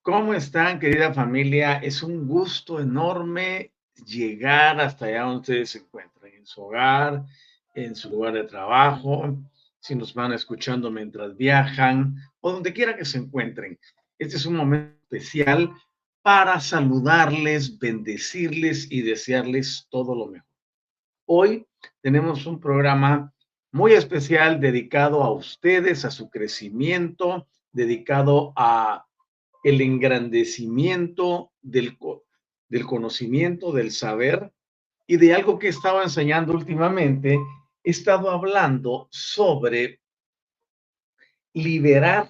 ¿Cómo están, querida familia? Es un gusto enorme llegar hasta allá donde ustedes se encuentran, en su hogar, en su lugar de trabajo, si nos van escuchando mientras viajan o donde quiera que se encuentren. Este es un momento especial para saludarles, bendecirles y desearles todo lo mejor. Hoy tenemos un programa muy especial dedicado a ustedes, a su crecimiento, dedicado a el engrandecimiento del, del conocimiento, del saber y de algo que estaba enseñando últimamente, he estado hablando sobre liberar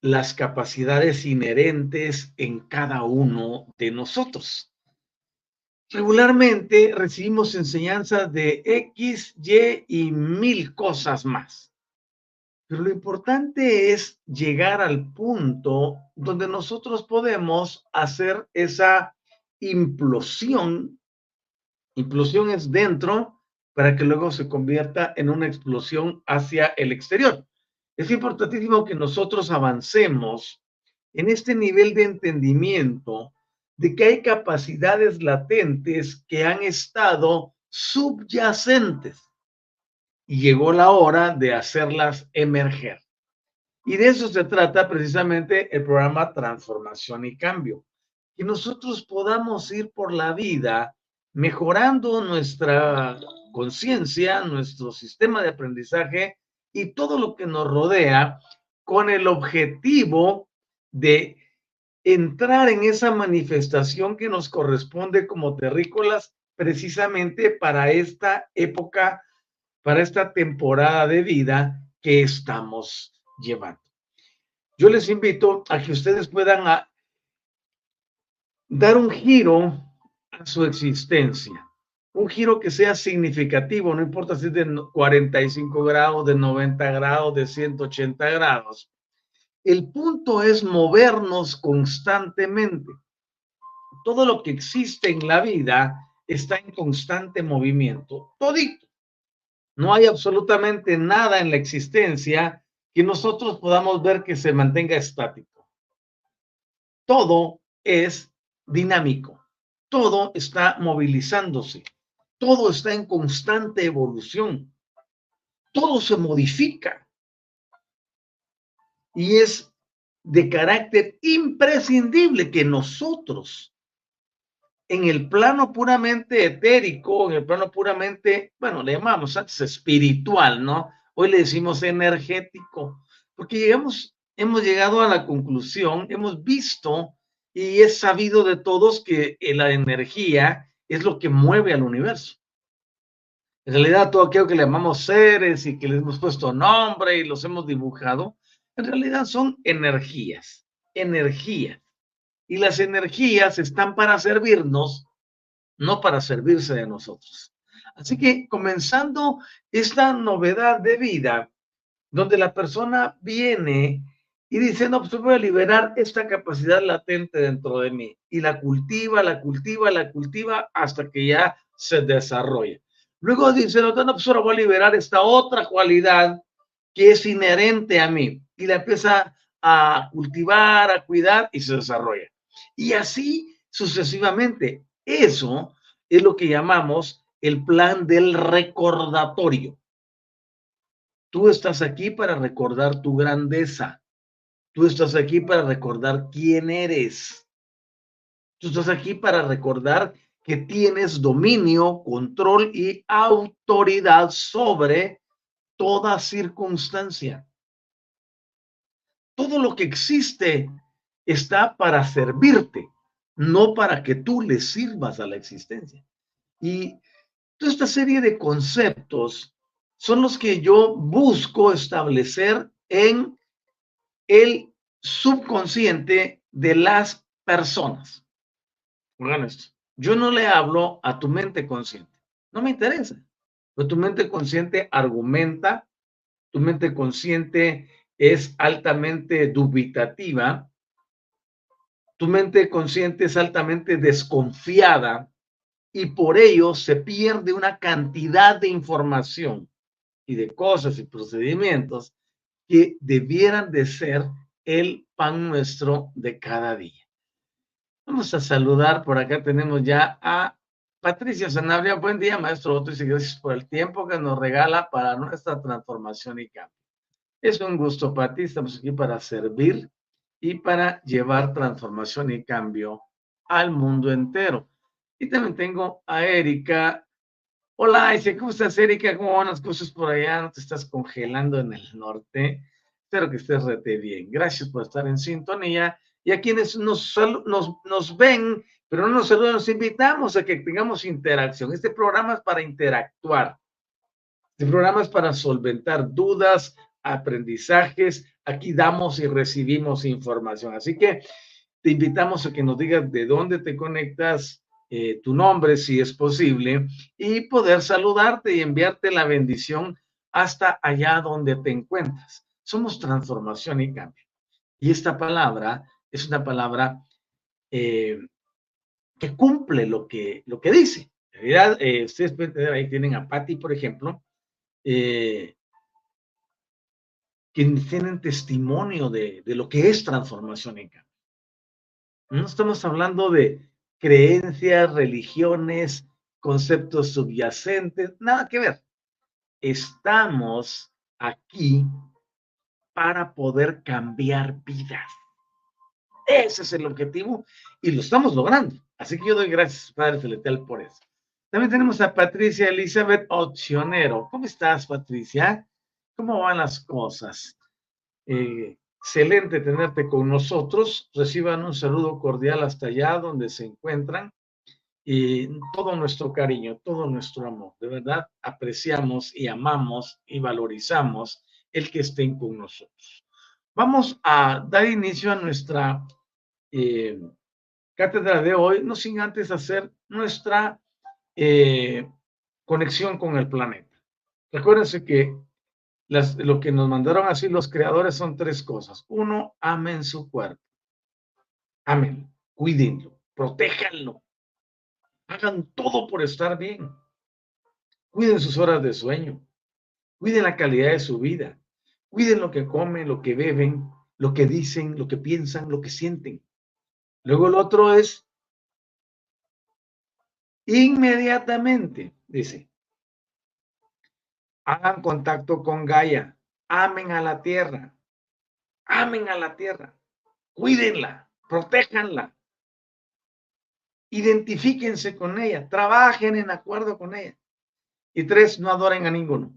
las capacidades inherentes en cada uno de nosotros. Regularmente recibimos enseñanzas de X, Y y mil cosas más. Pero lo importante es llegar al punto donde nosotros podemos hacer esa implosión. Implosión es dentro para que luego se convierta en una explosión hacia el exterior. Es importantísimo que nosotros avancemos en este nivel de entendimiento de que hay capacidades latentes que han estado subyacentes y llegó la hora de hacerlas emerger. Y de eso se trata precisamente el programa Transformación y Cambio. Que nosotros podamos ir por la vida mejorando nuestra conciencia, nuestro sistema de aprendizaje y todo lo que nos rodea con el objetivo de entrar en esa manifestación que nos corresponde como terrícolas precisamente para esta época para esta temporada de vida que estamos llevando. Yo les invito a que ustedes puedan ah, dar un giro a su existencia, un giro que sea significativo, no importa si es de 45 grados, de 90 grados, de 180 grados. El punto es movernos constantemente. Todo lo que existe en la vida está en constante movimiento, todito. No hay absolutamente nada en la existencia que nosotros podamos ver que se mantenga estático. Todo es dinámico, todo está movilizándose, todo está en constante evolución, todo se modifica. Y es de carácter imprescindible que nosotros en el plano puramente etérico, en el plano puramente, bueno, le llamamos antes espiritual, ¿no? Hoy le decimos energético, porque llegamos, hemos llegado a la conclusión, hemos visto y es sabido de todos que eh, la energía es lo que mueve al universo. En realidad, todo aquello que le llamamos seres y que les hemos puesto nombre y los hemos dibujado, en realidad son energías, energías. Y las energías están para servirnos, no para servirse de nosotros. Así que comenzando esta novedad de vida, donde la persona viene y dice, no, pues voy a liberar esta capacidad latente dentro de mí. Y la cultiva, la cultiva, la cultiva hasta que ya se desarrolla. Luego dice, no, no, pues ahora voy a liberar esta otra cualidad que es inherente a mí. Y la empieza a cultivar, a cuidar y se desarrolla. Y así sucesivamente. Eso es lo que llamamos el plan del recordatorio. Tú estás aquí para recordar tu grandeza. Tú estás aquí para recordar quién eres. Tú estás aquí para recordar que tienes dominio, control y autoridad sobre toda circunstancia. Todo lo que existe está para servirte, no para que tú le sirvas a la existencia. Y toda esta serie de conceptos son los que yo busco establecer en el subconsciente de las personas. Oigan esto. Yo no le hablo a tu mente consciente. No me interesa. Pero tu mente consciente argumenta, tu mente consciente es altamente dubitativa, tu mente consciente es altamente desconfiada y por ello se pierde una cantidad de información y de cosas y procedimientos que debieran de ser el pan nuestro de cada día. Vamos a saludar, por acá tenemos ya a Patricia Sanabria. Buen día, maestro Otto, y gracias por el tiempo que nos regala para nuestra transformación y cambio. Es un gusto para ti, estamos aquí para servir y para llevar transformación y cambio al mundo entero. Y también tengo a Erika. Hola, ¿cómo estás, Erika? ¿Cómo van las cosas por allá? ¿No te estás congelando en el norte? Espero que estés rete bien. Gracias por estar en sintonía y a quienes nos, nos, nos ven, pero no nos saludan, nos invitamos a que tengamos interacción. Este programa es para interactuar. Este programa es para solventar dudas, aprendizajes. Aquí damos y recibimos información. Así que te invitamos a que nos digas de dónde te conectas, eh, tu nombre, si es posible, y poder saludarte y enviarte la bendición hasta allá donde te encuentras. Somos transformación y cambio. Y esta palabra es una palabra eh, que cumple lo que, lo que dice. En realidad, eh, ustedes pueden tener ahí, tienen a Patti, por ejemplo, que tienen testimonio de, de, lo que es transformación en cambio. No estamos hablando de creencias, religiones, conceptos subyacentes, nada que ver. Estamos aquí para poder cambiar vidas. Ese es el objetivo y lo estamos logrando. Así que yo doy gracias, Padre Celestial, por eso. También tenemos a Patricia Elizabeth Opcionero. ¿Cómo estás, Patricia? ¿Cómo van las cosas? Eh, excelente tenerte con nosotros. Reciban un saludo cordial hasta allá donde se encuentran y todo nuestro cariño, todo nuestro amor. De verdad, apreciamos y amamos y valorizamos el que estén con nosotros. Vamos a dar inicio a nuestra eh, cátedra de hoy, no sin antes hacer nuestra eh, conexión con el planeta. Recuérdense que lo que nos mandaron así los creadores son tres cosas. Uno, amen su cuerpo. Amen, cuídenlo, protéjanlo. Hagan todo por estar bien. Cuiden sus horas de sueño. Cuiden la calidad de su vida. Cuiden lo que comen, lo que beben, lo que dicen, lo que piensan, lo que sienten. Luego el otro es inmediatamente, dice, hagan contacto con Gaia, amen a la tierra, amen a la tierra, cuídenla, protéjanla. identifíquense con ella, trabajen en acuerdo con ella. Y tres, no adoren a ninguno,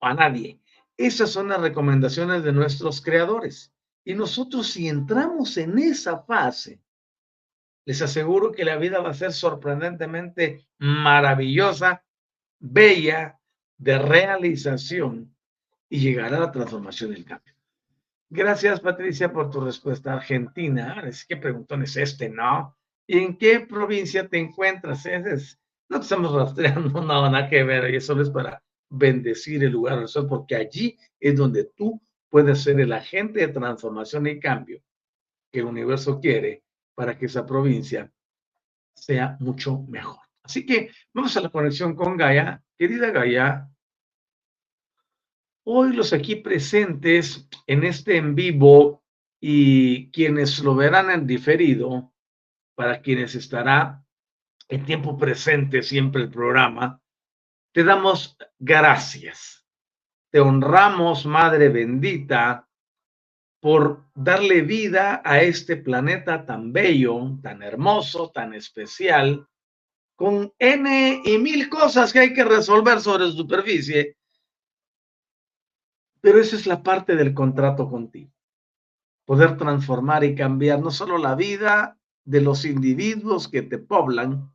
a nadie. Esas son las recomendaciones de nuestros creadores. Y nosotros si entramos en esa fase, les aseguro que la vida va a ser sorprendentemente maravillosa, bella, de realización y llegará a la transformación del cambio. Gracias, Patricia, por tu respuesta. Argentina, es que preguntón es este, ¿no? ¿Y en qué provincia te encuentras? Es, no te estamos rastreando, no, nada que ver, y eso es para bendecir el lugar del sol, porque allí es donde tú puedes ser el agente de transformación y cambio que el universo quiere para que esa provincia sea mucho mejor. Así que vamos a la conexión con Gaia. Querida Gaia, hoy los aquí presentes en este en vivo y quienes lo verán en diferido, para quienes estará en tiempo presente siempre el programa, te damos gracias. Te honramos, Madre bendita, por darle vida a este planeta tan bello, tan hermoso, tan especial, con N y mil cosas que hay que resolver sobre su superficie. Pero esa es la parte del contrato contigo. Poder transformar y cambiar no solo la vida de los individuos que te poblan,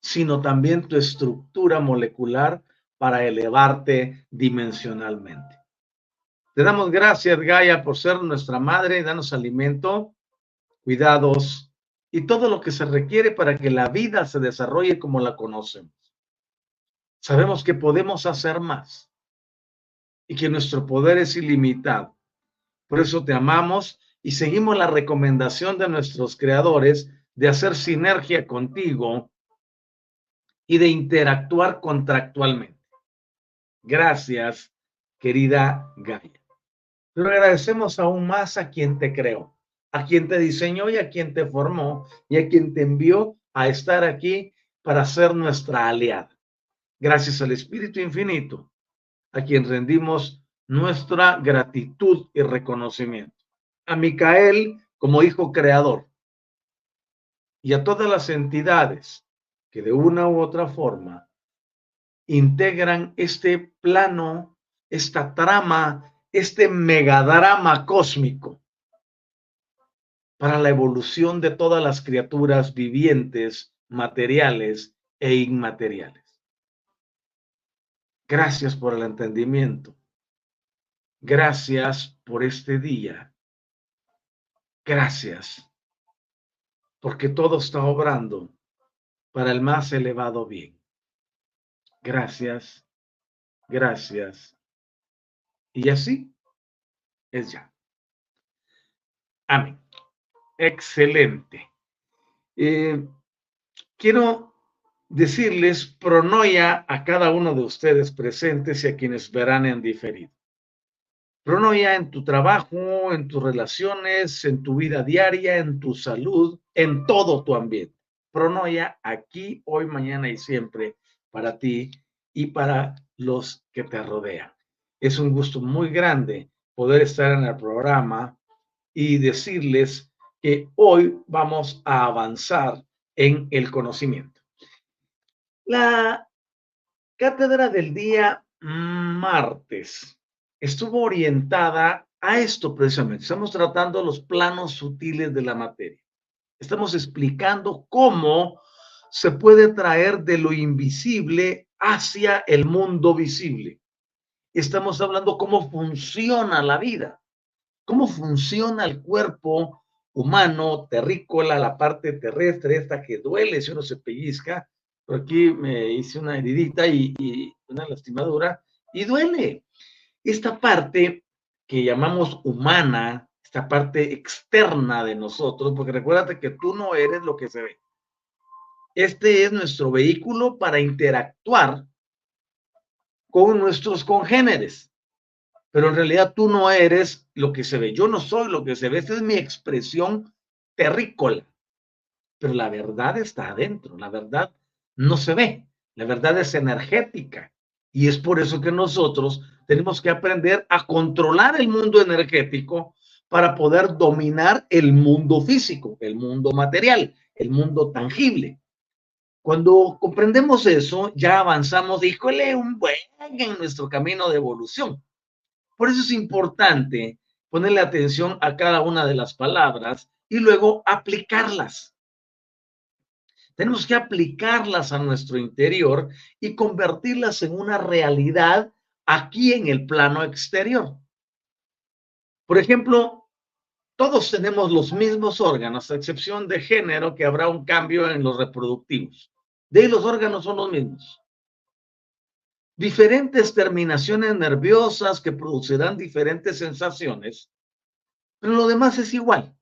sino también tu estructura molecular para elevarte dimensionalmente. Te damos gracias, Gaia, por ser nuestra madre, danos alimento, cuidados y todo lo que se requiere para que la vida se desarrolle como la conocemos. Sabemos que podemos hacer más y que nuestro poder es ilimitado. Por eso te amamos y seguimos la recomendación de nuestros creadores de hacer sinergia contigo y de interactuar contractualmente. Gracias, querida Gaia. Pero agradecemos aún más a quien te creó, a quien te diseñó y a quien te formó y a quien te envió a estar aquí para ser nuestra aliada. Gracias al Espíritu Infinito, a quien rendimos nuestra gratitud y reconocimiento. A Micael como hijo creador y a todas las entidades que de una u otra forma integran este plano, esta trama, este megadrama cósmico para la evolución de todas las criaturas vivientes, materiales e inmateriales. Gracias por el entendimiento. Gracias por este día. Gracias porque todo está obrando para el más elevado bien. Gracias, gracias. Y así es ya. Amén. Excelente. Eh, quiero decirles pronoia a cada uno de ustedes presentes y a quienes verán en diferido. Pronoia en tu trabajo, en tus relaciones, en tu vida diaria, en tu salud, en todo tu ambiente. Pronoia aquí, hoy, mañana y siempre para ti y para los que te rodean. Es un gusto muy grande poder estar en el programa y decirles que hoy vamos a avanzar en el conocimiento. La cátedra del día martes estuvo orientada a esto precisamente. Estamos tratando los planos sutiles de la materia. Estamos explicando cómo se puede traer de lo invisible hacia el mundo visible. Estamos hablando cómo funciona la vida, cómo funciona el cuerpo humano, terrícola, la parte terrestre, esta que duele si uno se pellizca. Por aquí me hice una heridita y, y una lastimadura y duele. Esta parte que llamamos humana, esta parte externa de nosotros, porque recuérdate que tú no eres lo que se ve. Este es nuestro vehículo para interactuar con nuestros congéneres. Pero en realidad tú no eres lo que se ve. Yo no soy lo que se ve. Esta es mi expresión terrícola. Pero la verdad está adentro. La verdad no se ve. La verdad es energética. Y es por eso que nosotros tenemos que aprender a controlar el mundo energético para poder dominar el mundo físico, el mundo material, el mundo tangible. Cuando comprendemos eso, ya avanzamos, híjole, un buen en nuestro camino de evolución. Por eso es importante ponerle atención a cada una de las palabras y luego aplicarlas. Tenemos que aplicarlas a nuestro interior y convertirlas en una realidad aquí en el plano exterior. Por ejemplo, todos tenemos los mismos órganos, a excepción de género, que habrá un cambio en los reproductivos. De ahí los órganos son los mismos. Diferentes terminaciones nerviosas que producirán diferentes sensaciones, pero lo demás es igual.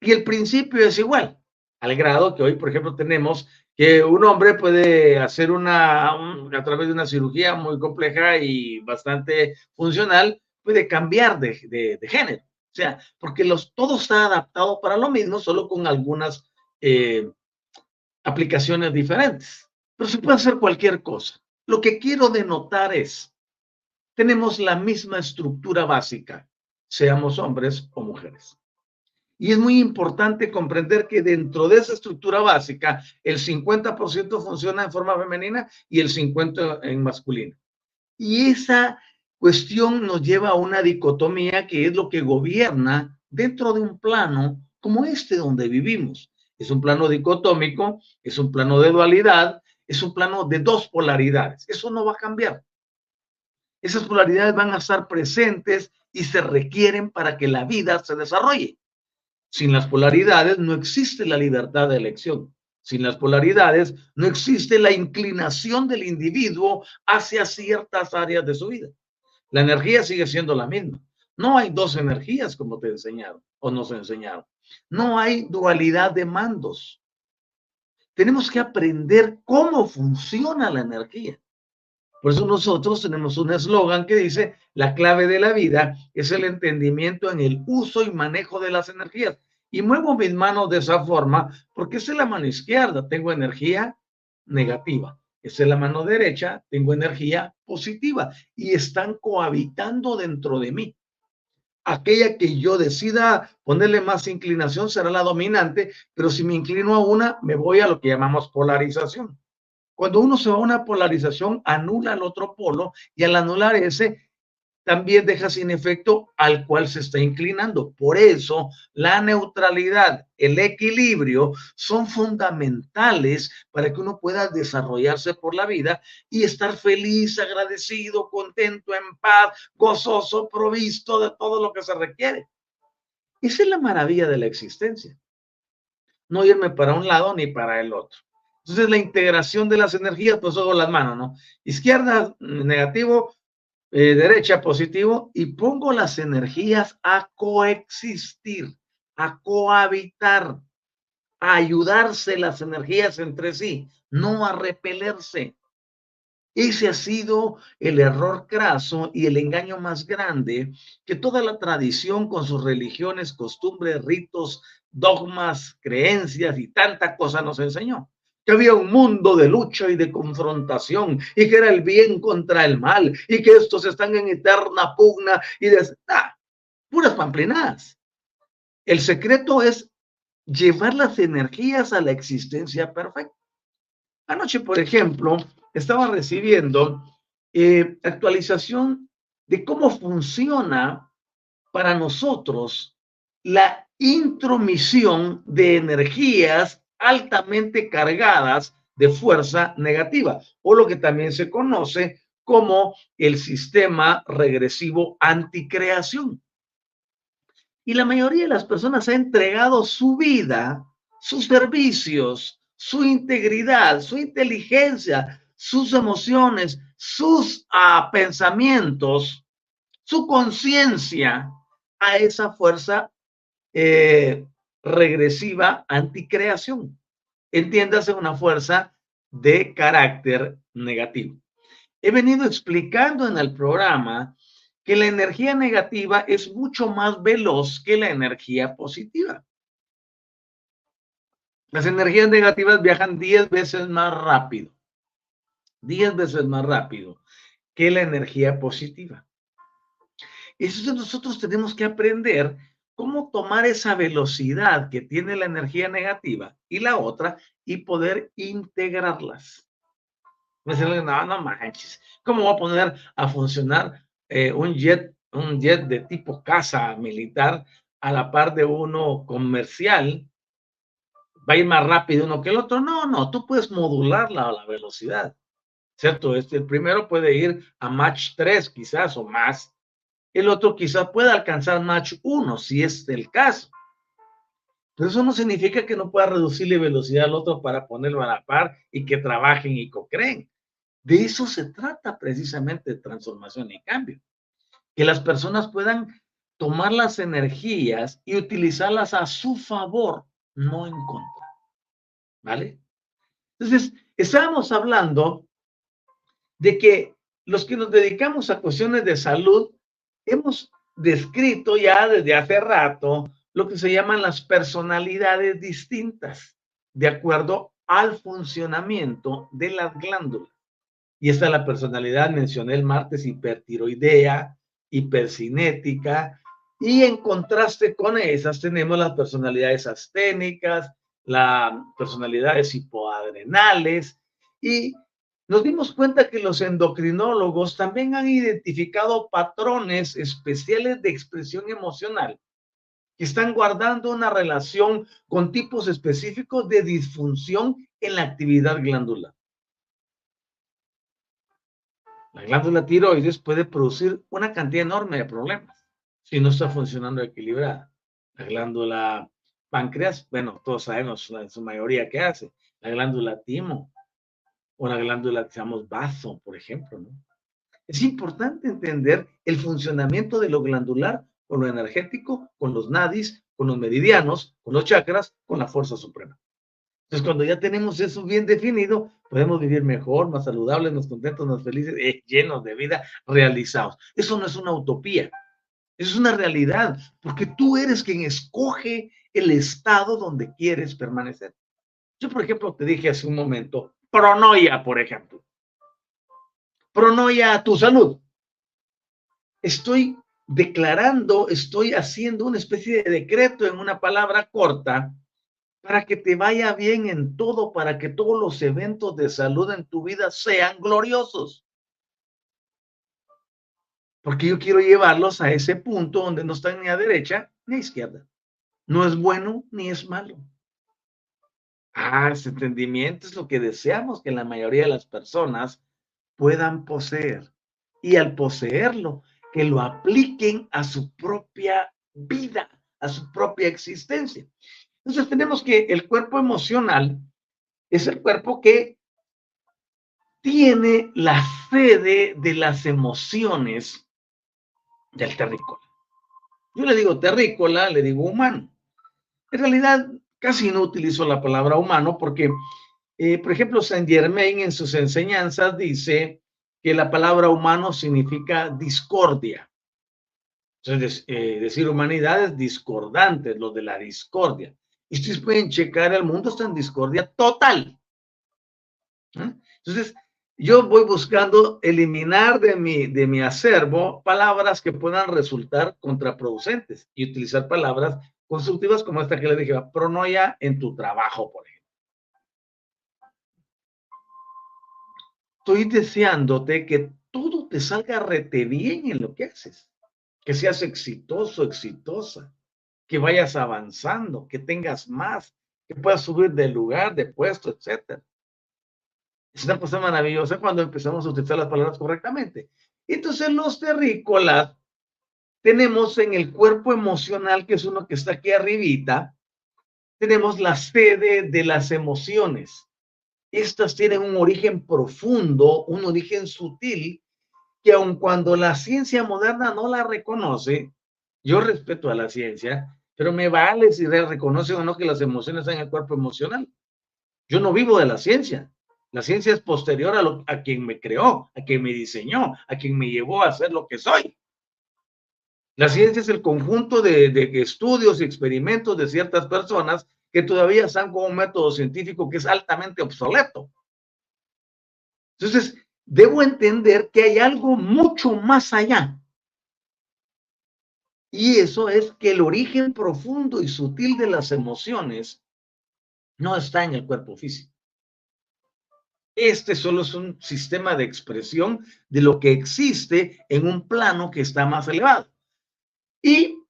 Y el principio es igual al grado que hoy, por ejemplo, tenemos que un hombre puede hacer una, a través de una cirugía muy compleja y bastante funcional, puede cambiar de, género. O sea, porque los, todo está adaptado para lo mismo, solo con algunas eh, aplicaciones diferentes. Pero se puede hacer cualquier cosa. Lo que quiero denotar es, tenemos la misma estructura básica, seamos hombres o mujeres. Y es muy importante comprender que dentro de esa estructura básica, el 50% funciona en forma femenina y el 50% en masculino. Y esa cuestión nos lleva a una dicotomía que es lo que gobierna dentro de un plano como este donde vivimos. Es un plano dicotómico, es un plano de dualidad, es un plano de dos polaridades. Eso no va a cambiar. Esas polaridades van a estar presentes y se requieren para que la vida se desarrolle. Sin las polaridades no existe la libertad de elección. Sin las polaridades no existe la inclinación del individuo hacia ciertas áreas de su vida. La energía sigue siendo la misma. No hay dos energías como te enseñaron o nos enseñaron. No hay dualidad de mandos. Tenemos que aprender cómo funciona la energía. Por eso nosotros tenemos un eslogan que dice, la clave de la vida es el entendimiento en el uso y manejo de las energías. Y muevo mis manos de esa forma porque es la mano izquierda, tengo energía negativa. Es la mano derecha, tengo energía positiva y están cohabitando dentro de mí. Aquella que yo decida ponerle más inclinación será la dominante, pero si me inclino a una, me voy a lo que llamamos polarización. Cuando uno se va a una polarización, anula el otro polo y al anular ese, también deja sin efecto al cual se está inclinando. Por eso, la neutralidad, el equilibrio son fundamentales para que uno pueda desarrollarse por la vida y estar feliz, agradecido, contento, en paz, gozoso, provisto de todo lo que se requiere. Esa es la maravilla de la existencia. No irme para un lado ni para el otro. Entonces, la integración de las energías, pues hago las manos, ¿no? Izquierda, negativo, eh, derecha, positivo, y pongo las energías a coexistir, a cohabitar, a ayudarse las energías entre sí, no a repelerse. Ese ha sido el error craso y el engaño más grande que toda la tradición con sus religiones, costumbres, ritos, dogmas, creencias y tanta cosa nos enseñó que había un mundo de lucha y de confrontación y que era el bien contra el mal y que estos están en eterna pugna y de ah, puras pamplinadas. El secreto es llevar las energías a la existencia perfecta. Anoche, por ejemplo, estaba recibiendo eh, actualización de cómo funciona para nosotros la intromisión de energías altamente cargadas de fuerza negativa, o lo que también se conoce como el sistema regresivo anticreación. Y la mayoría de las personas ha entregado su vida, sus servicios, su integridad, su inteligencia, sus emociones, sus ah, pensamientos, su conciencia a esa fuerza eh, regresiva anticreación. Entiéndase una fuerza de carácter negativo. He venido explicando en el programa que la energía negativa es mucho más veloz que la energía positiva. Las energías negativas viajan 10 veces más rápido, 10 veces más rápido que la energía positiva. Eso nosotros tenemos que aprender cómo tomar esa velocidad que tiene la energía negativa y la otra y poder integrarlas. Me dicen, no, no manches, ¿cómo voy a poner a funcionar eh, un jet, un jet de tipo casa militar a la par de uno comercial? ¿Va a ir más rápido uno que el otro? No, no, tú puedes modular la, la velocidad, ¿cierto? Este, el primero puede ir a Mach 3 quizás o más, el otro quizás pueda alcanzar Mach 1, si es el caso. Pero eso no significa que no pueda reducirle velocidad al otro para ponerlo a la par y que trabajen y co-creen. De eso se trata precisamente transformación y cambio. Que las personas puedan tomar las energías y utilizarlas a su favor, no en contra. ¿Vale? Entonces, estábamos hablando de que los que nos dedicamos a cuestiones de salud hemos descrito ya desde hace rato lo que se llaman las personalidades distintas, de acuerdo al funcionamiento de las glándulas. Y esta es la personalidad, mencioné el martes, hipertiroidea, hipercinética, y en contraste con esas tenemos las personalidades asténicas, las personalidades hipoadrenales, y nos dimos cuenta que los endocrinólogos también han identificado patrones especiales de expresión emocional que están guardando una relación con tipos específicos de disfunción en la actividad glandular. La glándula tiroides puede producir una cantidad enorme de problemas si no está funcionando equilibrada. La glándula páncreas, bueno, todos sabemos en su mayoría qué hace. La glándula timo, una glándula que llamamos bazo, por ejemplo, ¿no? Es importante entender el funcionamiento de lo glandular con lo energético, con los nadis, con los meridianos, con los chakras, con la fuerza suprema. Entonces, cuando ya tenemos eso bien definido, podemos vivir mejor, más saludables, más contentos, más felices, eh, llenos de vida, realizados. Eso no es una utopía, eso es una realidad, porque tú eres quien escoge el estado donde quieres permanecer. Yo, por ejemplo, te dije hace un momento, pronoia, por ejemplo. Pronoia a tu salud. Estoy declarando, estoy haciendo una especie de decreto en una palabra corta para que te vaya bien en todo, para que todos los eventos de salud en tu vida sean gloriosos. Porque yo quiero llevarlos a ese punto donde no están ni a derecha ni a izquierda. No es bueno ni es malo. Ah, ese entendimiento es lo que deseamos que la mayoría de las personas puedan poseer. Y al poseerlo, que lo apliquen a su propia vida, a su propia existencia. Entonces tenemos que el cuerpo emocional es el cuerpo que tiene la sede de las emociones del terrícola. Yo le digo terrícola, le digo humano. En realidad casi no utilizo la palabra humano porque, eh, por ejemplo, Saint Germain en sus enseñanzas dice que la palabra humano significa discordia. Entonces, eh, decir humanidad es discordante, lo de la discordia. Y ustedes pueden checar, el mundo está en discordia total. ¿eh? Entonces, yo voy buscando eliminar de mi, de mi acervo palabras que puedan resultar contraproducentes y utilizar palabras constructivas como esta que le dije, pronoia en tu trabajo, por ejemplo. Estoy deseándote que todo te salga rete bien en lo que haces, que seas exitoso, exitosa, que vayas avanzando, que tengas más, que puedas subir de lugar, de puesto, etc. Es una cosa maravillosa cuando empezamos a utilizar las palabras correctamente. Entonces los terrícolas tenemos en el cuerpo emocional, que es uno que está aquí arribita, tenemos la sede de las emociones. Estas tienen un origen profundo, un origen sutil, que aun cuando la ciencia moderna no la reconoce, yo respeto a la ciencia, pero me vale si reconoce o no que las emociones están en el cuerpo emocional. Yo no vivo de la ciencia. La ciencia es posterior a, a quien me creó, a quien me diseñó, a quien me llevó a ser lo que soy. La ciencia es el conjunto de, estudios y experimentos de ciertas personas que todavía están con un método científico que es altamente obsoleto. Entonces, debo entender que hay algo mucho más allá. Y eso es que el origen profundo y sutil de las emociones no está en el cuerpo físico. Este solo es un sistema de expresión de lo que existe en un plano que está más elevado. Y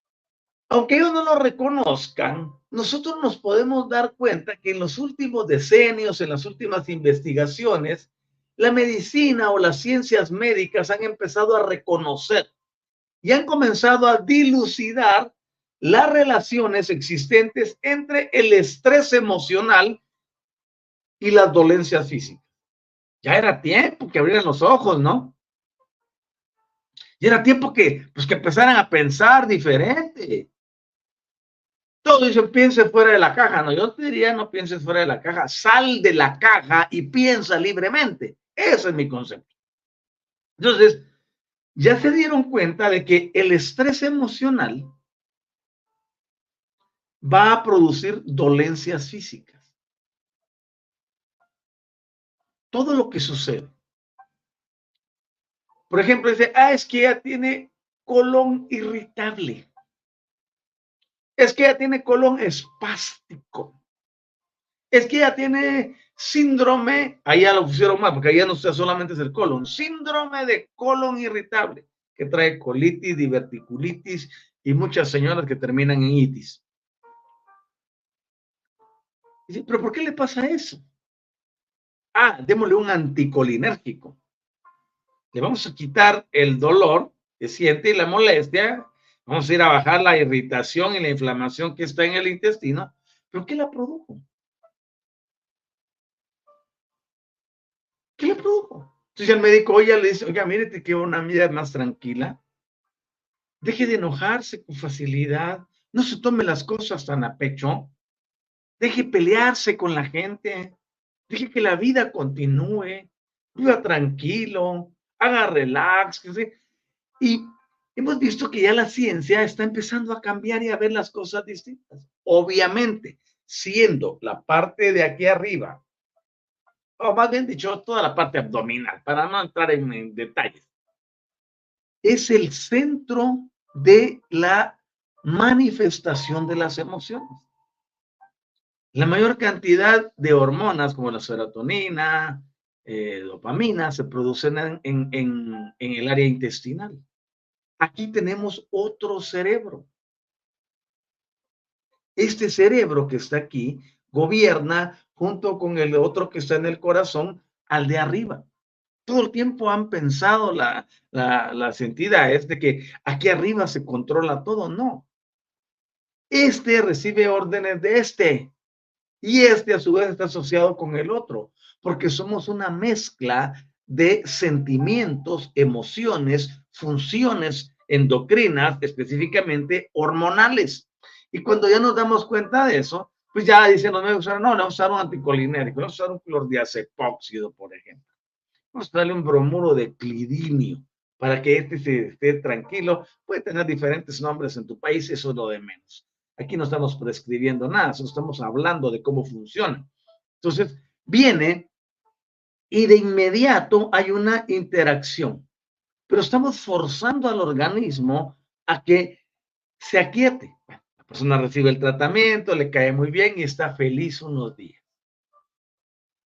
aunque ellos no lo reconozcan, nosotros nos podemos dar cuenta que en los últimos decenios, en las últimas investigaciones, la medicina o las ciencias médicas han empezado a reconocer y han comenzado a dilucidar las relaciones existentes entre el estrés emocional y las dolencias físicas. Ya era tiempo que abrieran los ojos, ¿no? Ya era tiempo que, pues, que empezaran a pensar diferente. Todo dicen, piense fuera de la caja. No, yo te diría, no pienses fuera de la caja. Sal de la caja y piensa libremente. Ese es mi concepto. Entonces, ya se dieron cuenta de que el estrés emocional va a producir dolencias físicas. Todo lo que sucede. Por ejemplo, dice, ah, es que ella tiene colon irritable. Es que ella tiene colon espástico. Es que ella tiene síndrome, ahí ya lo pusieron más, porque ahí ya no sea solamente es el colon, síndrome de colon irritable, que trae colitis, diverticulitis y muchas señoras que terminan en itis. pero ¿por qué le pasa eso? Ah, démosle un anticolinérgico. Le vamos a quitar el dolor que siente y la molestia. Vamos a ir a bajar la irritación y la inflamación que está en el intestino. ¿Pero qué la produjo? ¿Qué le produjo? Entonces el médico, oye, le dice, oiga, mire, te una vida más tranquila. Deje de enojarse con facilidad. No se tome las cosas tan a pecho. Deje pelearse con la gente. Deje que la vida continúe. Viva tranquilo. Haga relax. Y hemos visto que ya la ciencia está empezando a cambiar y a ver las cosas distintas. Obviamente, siendo la parte de aquí arriba o más bien dicho, toda la parte abdominal, para no entrar en, detalles, es el centro de la manifestación de las emociones. La mayor cantidad de hormonas como la serotonina, eh, dopamina, se producen en, el área intestinal. Aquí tenemos otro cerebro. Este cerebro que está aquí gobierna junto con el otro que está en el corazón al de arriba. Todo el tiempo han pensado la, la, las entidades de que aquí arriba se controla todo. No. Este recibe órdenes de este y este a su vez está asociado con el otro, porque somos una mezcla de sentimientos, emociones, funciones endocrinas, específicamente hormonales. Y cuando ya nos damos cuenta de eso, pues ya dicen no, no, usar, no, vamos a usar un anticolinérico, vamos a usar un clordiazepóxido, por ejemplo. Vamos a darle un bromuro de clidinio para que este se esté tranquilo. Puede tener diferentes nombres en tu país, eso es lo de menos. Aquí no estamos prescribiendo nada, solo estamos hablando de cómo funciona. Entonces, viene y de inmediato hay una interacción, pero estamos forzando al organismo a que se aquiete persona recibe el tratamiento, le cae muy bien y está feliz unos días.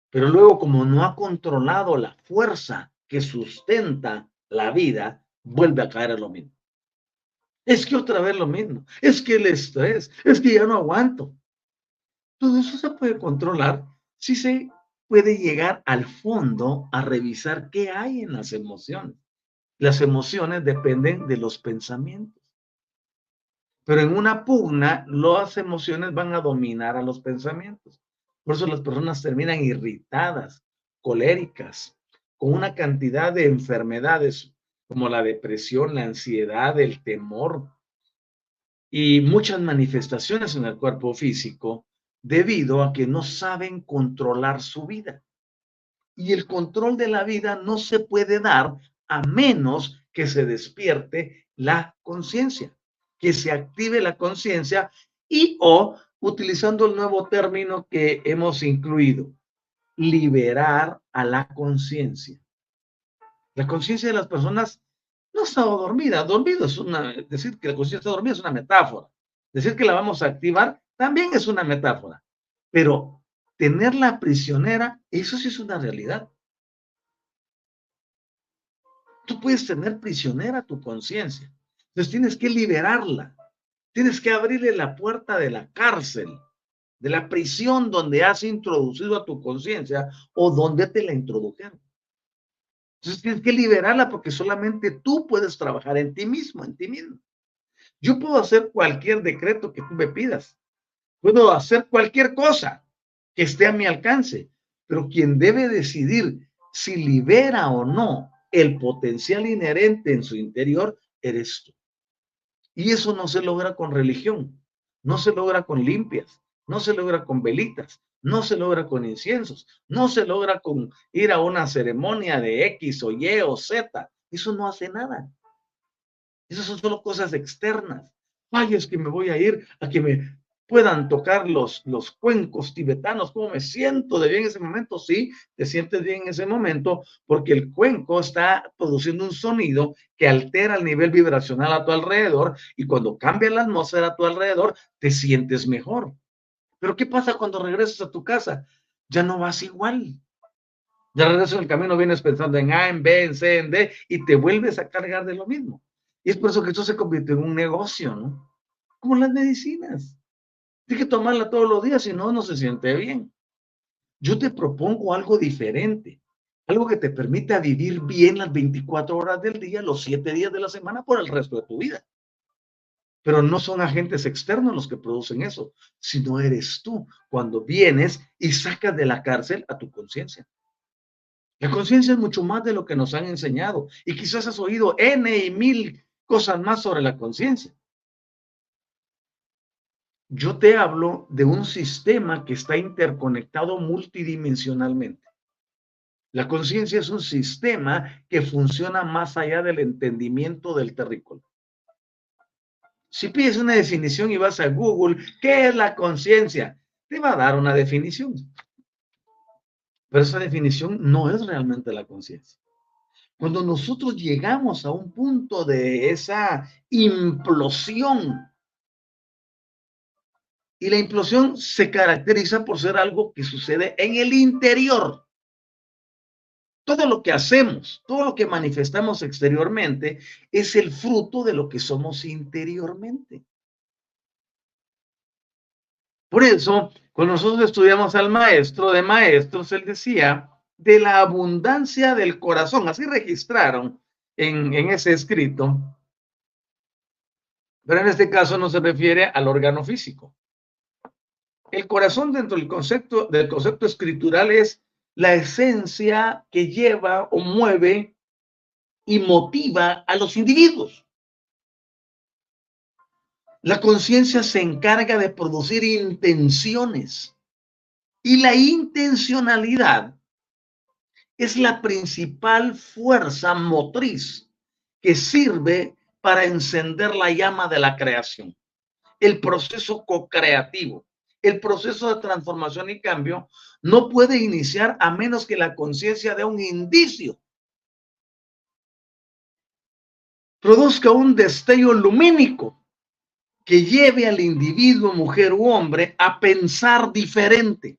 Pero luego, como no ha controlado la fuerza que sustenta la vida, vuelve a caer en lo mismo. Es que otra vez lo mismo. Es que el estrés, es que ya no aguanto. Todo eso se puede controlar si se puede llegar al fondo a revisar qué hay en las emociones. Las emociones dependen de los pensamientos. Pero en una pugna, las emociones van a dominar a los pensamientos. Por eso las personas terminan irritadas, coléricas, con una cantidad de enfermedades como la depresión, la ansiedad, el temor y muchas manifestaciones en el cuerpo físico debido a que no saben controlar su vida. Y el control de la vida no se puede dar a menos que se despierte la conciencia que se active la conciencia y o utilizando el nuevo término que hemos incluido, liberar a la conciencia. La conciencia de las personas no estaba dormida. Dormido es una, decir que la conciencia está dormida es una metáfora. Decir que la vamos a activar también es una metáfora. Pero tenerla prisionera, eso sí es una realidad. Tú puedes tener prisionera tu conciencia. Entonces tienes que liberarla. Tienes que abrirle la puerta de la cárcel, de la prisión donde has introducido a tu conciencia o donde te la introdujeron. Entonces tienes que liberarla porque solamente tú puedes trabajar en ti mismo, en ti mismo. Yo puedo hacer cualquier decreto que tú me pidas. Puedo hacer cualquier cosa que esté a mi alcance, pero quien debe decidir si libera o no el potencial inherente en su interior eres tú. Y eso no se logra con religión, no se logra con limpias, no se logra con velitas, no se logra con inciensos, no se logra con ir a una ceremonia de X o Y o Z. Eso no hace nada. Esas son solo cosas externas. Ay, es que me voy a ir a que me puedan tocar los, los cuencos tibetanos, cómo me siento de bien en ese momento. Sí, te sientes bien en ese momento porque el cuenco está produciendo un sonido que altera el nivel vibracional a tu alrededor y cuando cambia la atmósfera a tu alrededor, te sientes mejor. Pero ¿qué pasa cuando regresas a tu casa? Ya no vas igual. Ya regresas en el camino, vienes pensando en A, en B, en C, en D y te vuelves a cargar de lo mismo. Y es por eso que esto se convierte en un negocio, ¿no? Como las medicinas. Tienes que tomarla todos los días, si no, no se siente bien. Yo te propongo algo diferente, algo que te permita vivir bien las 24 horas del día, los 7 días de la semana por el resto de tu vida. Pero no son agentes externos los que producen eso, sino eres tú cuando vienes y sacas de la cárcel a tu conciencia. La conciencia es mucho más de lo que nos han enseñado y quizás has oído N y mil cosas más sobre la conciencia. Yo te hablo de un sistema que está interconectado multidimensionalmente. La conciencia es un sistema que funciona más allá del entendimiento del terrícola. Si pides una definición y vas a Google, ¿qué es la conciencia? Te va a dar una definición. Pero esa definición no es realmente la conciencia. Cuando nosotros llegamos a un punto de esa implosión y la implosión se caracteriza por ser algo que sucede en el interior. Todo lo que hacemos, todo lo que manifestamos exteriormente es el fruto de lo que somos interiormente. Por eso, cuando nosotros estudiamos al maestro de maestros, él decía, de la abundancia del corazón, así registraron en, en ese escrito, pero en este caso no se refiere al órgano físico, el corazón dentro del concepto, del concepto escritural es la esencia que lleva o mueve y motiva a los individuos. La conciencia se encarga de producir intenciones y la intencionalidad es la principal fuerza motriz que sirve para encender la llama de la creación, el proceso co-creativo el proceso de transformación y cambio no puede iniciar a menos que la conciencia dé un indicio, produzca un destello lumínico que lleve al individuo, mujer u hombre, a pensar diferente.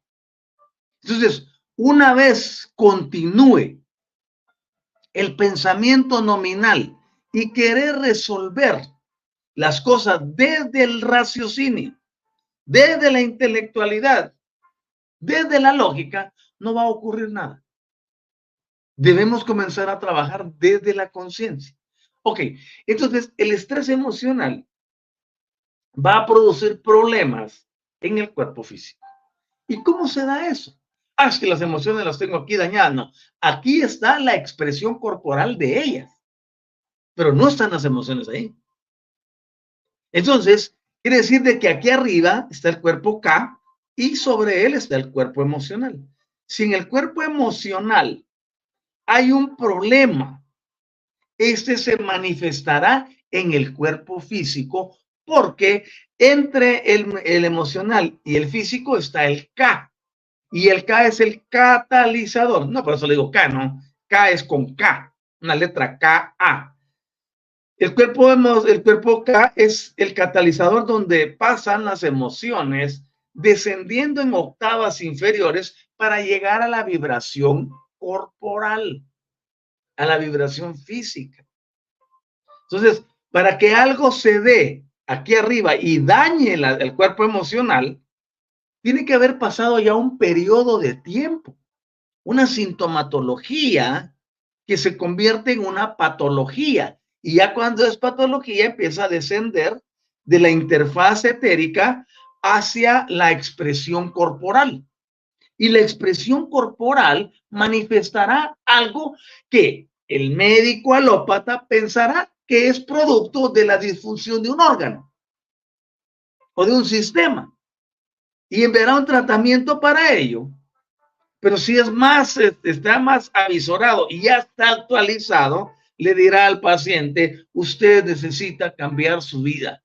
Entonces, una vez continúe el pensamiento nominal y querer resolver las cosas desde el raciocinio, desde la intelectualidad, desde la lógica, no va a ocurrir nada. Debemos comenzar a trabajar desde la conciencia. Ok, entonces el estrés emocional va a producir problemas en el cuerpo físico. ¿Y cómo se da eso? Ah, es que las emociones las tengo aquí dañadas. No, aquí está la expresión corporal de ellas, pero no están las emociones ahí. Entonces, Quiere decir de que aquí arriba está el cuerpo K y sobre él está el cuerpo emocional. Si en el cuerpo emocional hay un problema, este se manifestará en el cuerpo físico porque entre el, el, emocional y el físico está el K. Y el K es el catalizador. No, por eso le digo K, ¿no? K es con K, una letra K-A. El cuerpo, el cuerpo K es el catalizador donde pasan las emociones descendiendo en octavas inferiores para llegar a la vibración corporal, a la vibración física. Entonces, para que algo se dé aquí arriba y dañe el cuerpo emocional, tiene que haber pasado ya un periodo de tiempo, una sintomatología que se convierte en una patología. Y ya cuando es patología empieza a descender de la interfaz etérica hacia la expresión corporal. Y la expresión corporal manifestará algo que el médico alópata pensará que es producto de la disfunción de un órgano o de un sistema y enviará un tratamiento para ello. Pero si es más, está más avisorado y ya está actualizado, le dirá al paciente, usted necesita cambiar su vida,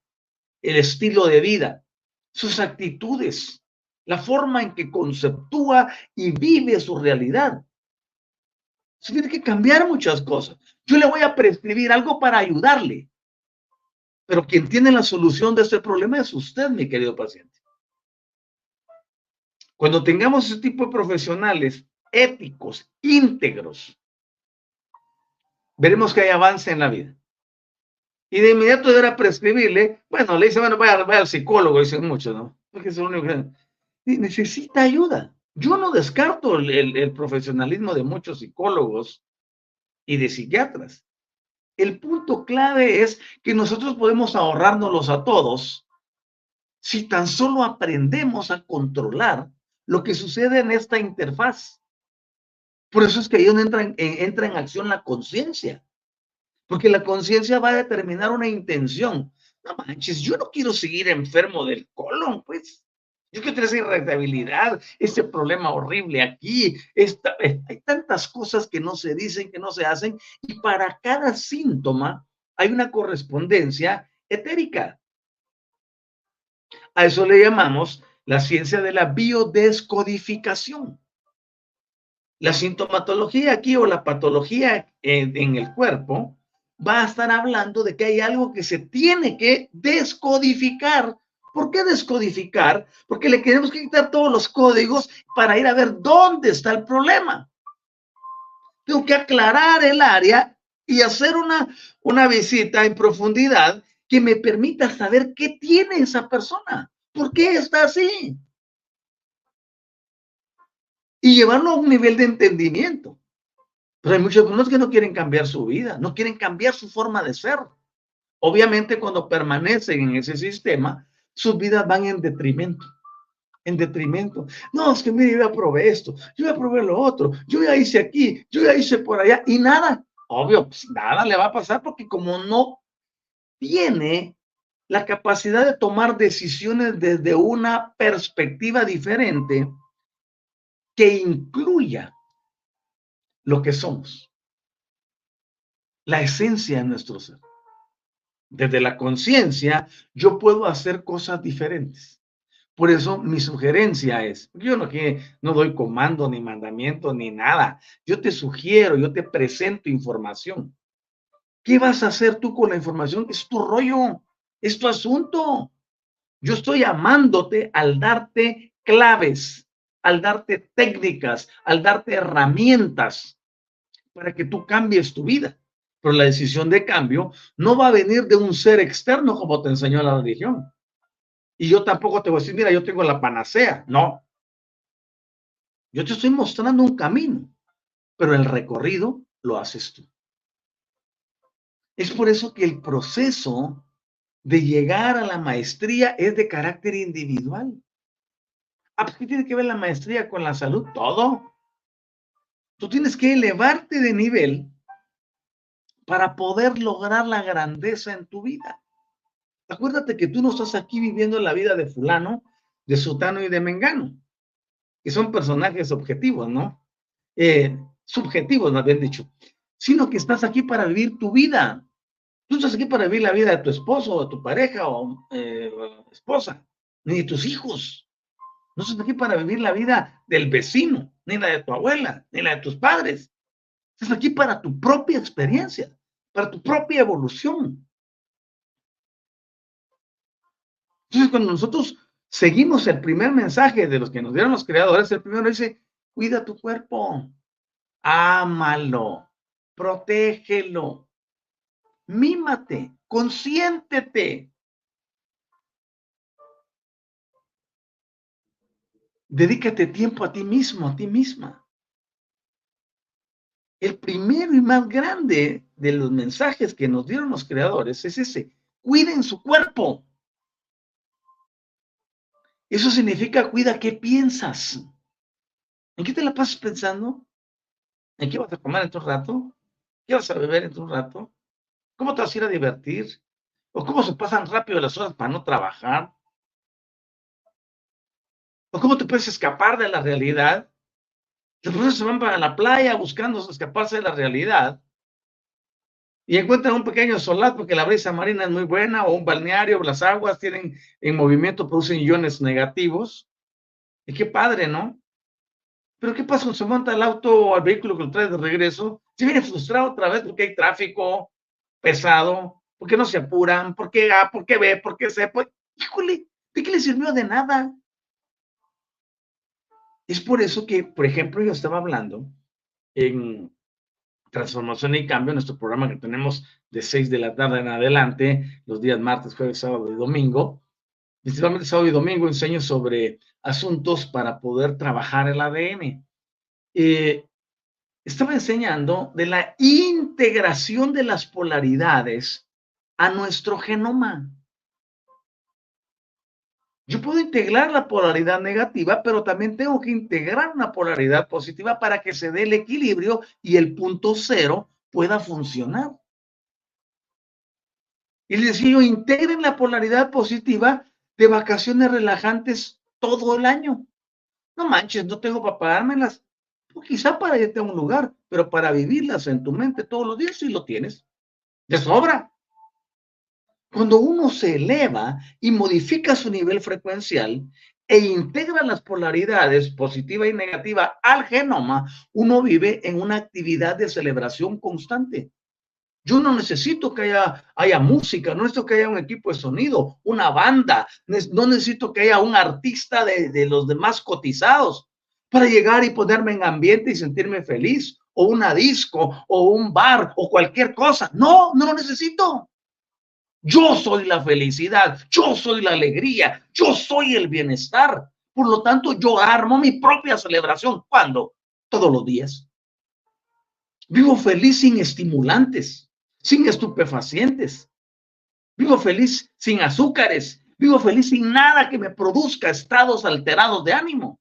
el estilo de vida, sus actitudes, la forma en que conceptúa y vive su realidad. Se tiene que cambiar muchas cosas. Yo le voy a prescribir algo para ayudarle. Pero quien tiene la solución de este problema es usted, mi querido paciente. Cuando tengamos ese tipo de profesionales éticos, íntegros, veremos que hay avance en la vida. Y de inmediato deberá prescribirle, bueno, le dice, bueno, vaya, al psicólogo, dicen muchos, ¿no? Porque es lo único que... necesita ayuda. Yo no descarto el profesionalismo de muchos psicólogos y de psiquiatras. El punto clave es que nosotros podemos ahorrárnoslos a todos si tan solo aprendemos a controlar lo que sucede en esta interfaz. Por eso es que ahí donde entra en, entra en acción la conciencia. Porque la conciencia va a determinar una intención. No manches, yo no quiero seguir enfermo del colon, pues. Yo quiero tener esa irritabilidad, ese problema horrible aquí. Esta, eh, hay tantas cosas que no se dicen, que no se hacen, y para cada síntoma hay una correspondencia etérica. A eso le llamamos la ciencia de la biodescodificación. La sintomatología aquí o la patología en, el cuerpo va a estar hablando de que hay algo que se tiene que descodificar. ¿Por qué descodificar? Porque le queremos quitar todos los códigos para ir a ver dónde está el problema. Tengo que aclarar el área y hacer una, una visita en profundidad que me permita saber qué tiene esa persona. ¿Por qué está así? Y llevarlo a un nivel de entendimiento. Pero hay muchos que no quieren cambiar su vida, no quieren cambiar su forma de ser. Obviamente cuando permanecen en ese sistema, sus vidas van en detrimento. En detrimento. No, es que mire, yo ya probé esto, yo ya probé lo otro, yo ya hice aquí, yo ya hice por allá y nada. Obvio, pues nada le va a pasar porque como no tiene la capacidad de tomar decisiones desde una perspectiva diferente que incluya lo que somos, la esencia de nuestro ser. Desde la conciencia, yo puedo hacer cosas diferentes. Por eso mi sugerencia es, yo no, que, no doy comando ni mandamiento ni nada. Yo te sugiero, yo te presento información. ¿Qué vas a hacer tú con la información? Es tu rollo. Es tu asunto. Yo estoy amándote al darte claves, al darte técnicas, al darte herramientas para que tú cambies tu vida. Pero la decisión de cambio no va a venir de un ser externo como te enseñó la religión. Y yo tampoco te voy a decir, mira, yo tengo la panacea. No. Yo te estoy mostrando un camino, pero el recorrido lo haces tú. Es por eso que el proceso de llegar a la maestría es de carácter individual. Ah, pues, ¿Qué tiene que ver la maestría con la salud? Todo. Tú tienes que elevarte de nivel para poder lograr la grandeza en tu vida. Acuérdate que tú no estás aquí viviendo la vida de fulano, de sutano y de mengano, que son personajes objetivos, ¿no? Eh, subjetivos, más bien dicho, sino que estás aquí para vivir tu vida. Tú estás aquí para vivir la vida de tu esposo, o de tu pareja o eh, esposa, ni de tus hijos. No estás aquí para vivir la vida del vecino, ni la de tu abuela, ni la de tus padres. Estás aquí para tu propia experiencia. para tu propia evolución. Entonces, cuando nosotros seguimos el primer mensaje de los que nos dieron los creadores, el primero dice, cuida tu cuerpo, ámalo, protégelo, mímate, consiéntete. Dedícate tiempo a ti mismo, a ti misma. El primero y más grande de los mensajes que nos dieron los creadores es ese, cuiden su cuerpo. Eso significa cuida qué piensas. ¿En qué te la pasas pensando? ¿En qué vas a comer en tu rato? ¿Qué vas a beber en tu rato? ¿Cómo te vas a ir a divertir? ¿O cómo se pasan rápido las horas para no trabajar? ¿O cómo te puedes escapar de la realidad? Los personas se van para la playa buscando escaparse de la realidad y encuentran un pequeño solar porque la brisa marina es muy buena o un balneario, las aguas tienen en movimiento, producen iones negativos. Y qué padre, ¿no? Pero ¿qué pasa cuando se monta el auto o el vehículo que lo trae de regreso? Se viene frustrado otra vez porque hay tráfico pesado, porque no se apuran, porque A, porque B, porque C. Pues, híjole, ¿de qué le sirvió de nada? Es por eso que, por ejemplo, yo estaba hablando en Transformación y Cambio, nuestro programa que tenemos de 6 de la tarde en adelante, los días martes, jueves, sábado y domingo. Principalmente sábado y domingo enseño sobre asuntos para poder trabajar el ADN. Eh, estaba enseñando de la integración de las polaridades a nuestro genoma. Yo puedo integrar la polaridad negativa, pero también tengo que integrar una polaridad positiva para que se dé el equilibrio y el punto cero pueda funcionar. Y les digo, integren la polaridad positiva de vacaciones relajantes todo el año. No manches, no tengo para pagármelas. Pues quizá para irte a un lugar, pero para vivirlas en tu mente todos los días sí lo tienes. De sobra. Cuando uno se eleva y modifica su nivel frecuencial e integra las polaridades positiva y negativa al genoma, uno vive en una actividad de celebración constante. Yo no necesito que haya, haya música, no necesito que haya un equipo de sonido, una banda, no necesito que haya un artista de, de los demás cotizados para llegar y ponerme en ambiente y sentirme feliz, o una disco, o un bar, o cualquier cosa. No, no lo necesito. Yo soy la felicidad, yo soy la alegría, yo soy el bienestar. Por lo tanto, yo armo mi propia celebración. ¿Cuándo? Todos los días. Vivo feliz sin estimulantes, sin estupefacientes. Vivo feliz sin azúcares. Vivo feliz sin nada que me produzca estados alterados de ánimo.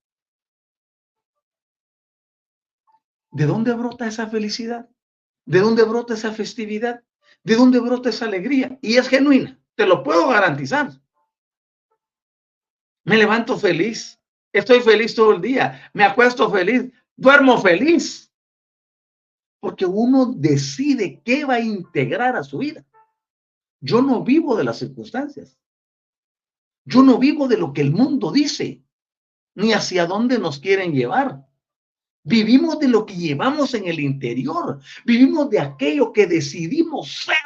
¿De dónde brota esa felicidad? ¿De dónde brota esa festividad? ¿De dónde brota esa alegría? Y es genuina, te lo puedo garantizar. Me levanto feliz, estoy feliz todo el día, me acuesto feliz, duermo feliz. Porque uno decide qué va a integrar a su vida. Yo no vivo de las circunstancias. Yo no vivo de lo que el mundo dice, ni hacia dónde nos quieren llevar. Vivimos de lo que llevamos en el interior. Vivimos de aquello que decidimos ser.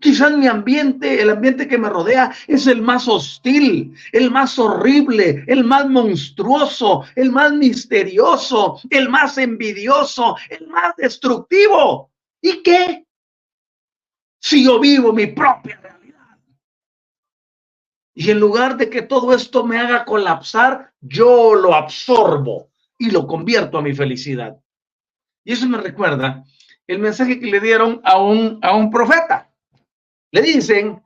Quizás mi ambiente, el ambiente que me rodea, es el más hostil, el más horrible, el más monstruoso, el más misterioso, el más envidioso, el más destructivo. ¿Y qué? Si yo vivo mi propia realidad. Y en lugar de que todo esto me haga colapsar, yo lo absorbo y lo convierto a mi felicidad. Y eso me recuerda el mensaje que le dieron a un, a un profeta. Le dicen,